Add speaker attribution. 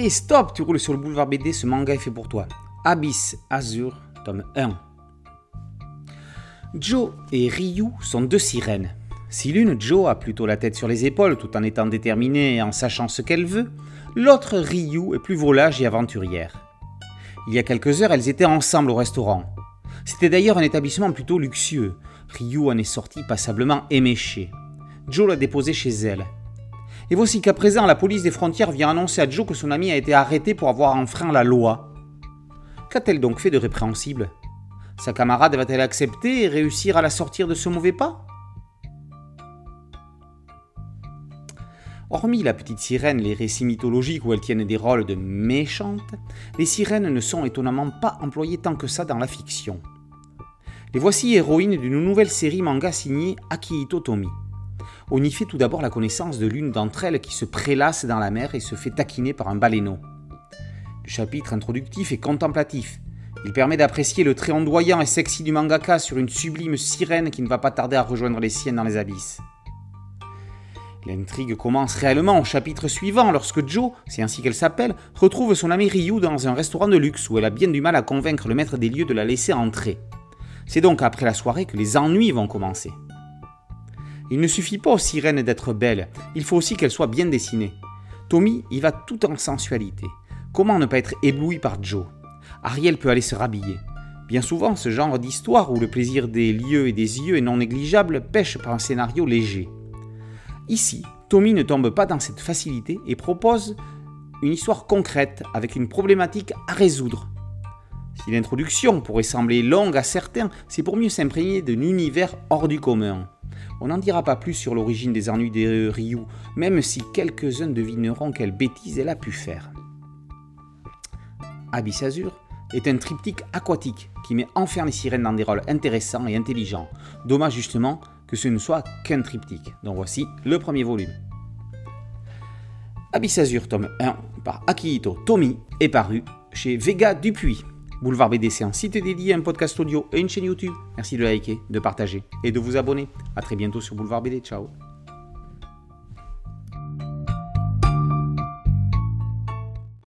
Speaker 1: Et stop, tu roules sur le boulevard BD, ce manga est fait pour toi. Abyss Azur, tome 1. Joe et Ryu sont deux sirènes. Si l'une, Joe, a plutôt la tête sur les épaules tout en étant déterminée et en sachant ce qu'elle veut, l'autre, Ryu, est plus volage et aventurière. Il y a quelques heures, elles étaient ensemble au restaurant. C'était d'ailleurs un établissement plutôt luxueux. Ryu en est sorti passablement éméché. Joe l'a déposé chez elle. Et voici qu'à présent, la police des frontières vient annoncer à Joe que son ami a été arrêté pour avoir enfreint la loi. Qu'a-t-elle donc fait de répréhensible? Sa camarade va-t-elle accepter et réussir à la sortir de ce mauvais pas? Hormis la petite sirène, les récits mythologiques où elles tiennent des rôles de méchantes, les sirènes ne sont étonnamment pas employées tant que ça dans la fiction. Les voici héroïnes d'une nouvelle série manga signée Akihito Tomi. On y fait tout d'abord la connaissance de l'une d'entre elles qui se prélasse dans la mer et se fait taquiner par un baleineau. Le chapitre introductif est contemplatif. Il permet d'apprécier le trait ondoyant et sexy du mangaka sur une sublime sirène qui ne va pas tarder à rejoindre les siennes dans les abysses. L'intrigue commence réellement au chapitre suivant lorsque Joe, c'est ainsi qu'elle s'appelle, retrouve son ami Ryu dans un restaurant de luxe où elle a bien du mal à convaincre le maître des lieux de la laisser entrer. C'est donc après la soirée que les ennuis vont commencer. Il ne suffit pas aux sirènes d'être belles, il faut aussi qu'elles soient bien dessinées. Tommy y va tout en sensualité. Comment ne pas être ébloui par Joe? Ariel peut aller se rhabiller. Bien souvent, ce genre d'histoire où le plaisir des lieux et des yeux est non négligeable pêche par un scénario léger. Ici, Tommy ne tombe pas dans cette facilité et propose une histoire concrète avec une problématique à résoudre. Si l'introduction pourrait sembler longue à certains, c'est pour mieux s'imprégner d'un univers hors du commun. On n'en dira pas plus sur l'origine des ennuis de Ryu, même si quelques-uns devineront quelle bêtise elle a pu faire. Abyss Azur est un triptyque aquatique qui met enfin les sirènes dans des rôles intéressants et intelligents. Dommage justement que ce ne soit qu'un triptyque. Donc voici le premier volume. Abyss Azur tome 1 par Akihito Tomi est paru chez Vega Dupuis. Boulevard BD, c'est un site dédié, un podcast audio et une chaîne YouTube. Merci de liker, de partager et de vous abonner. A très bientôt sur Boulevard BD. Ciao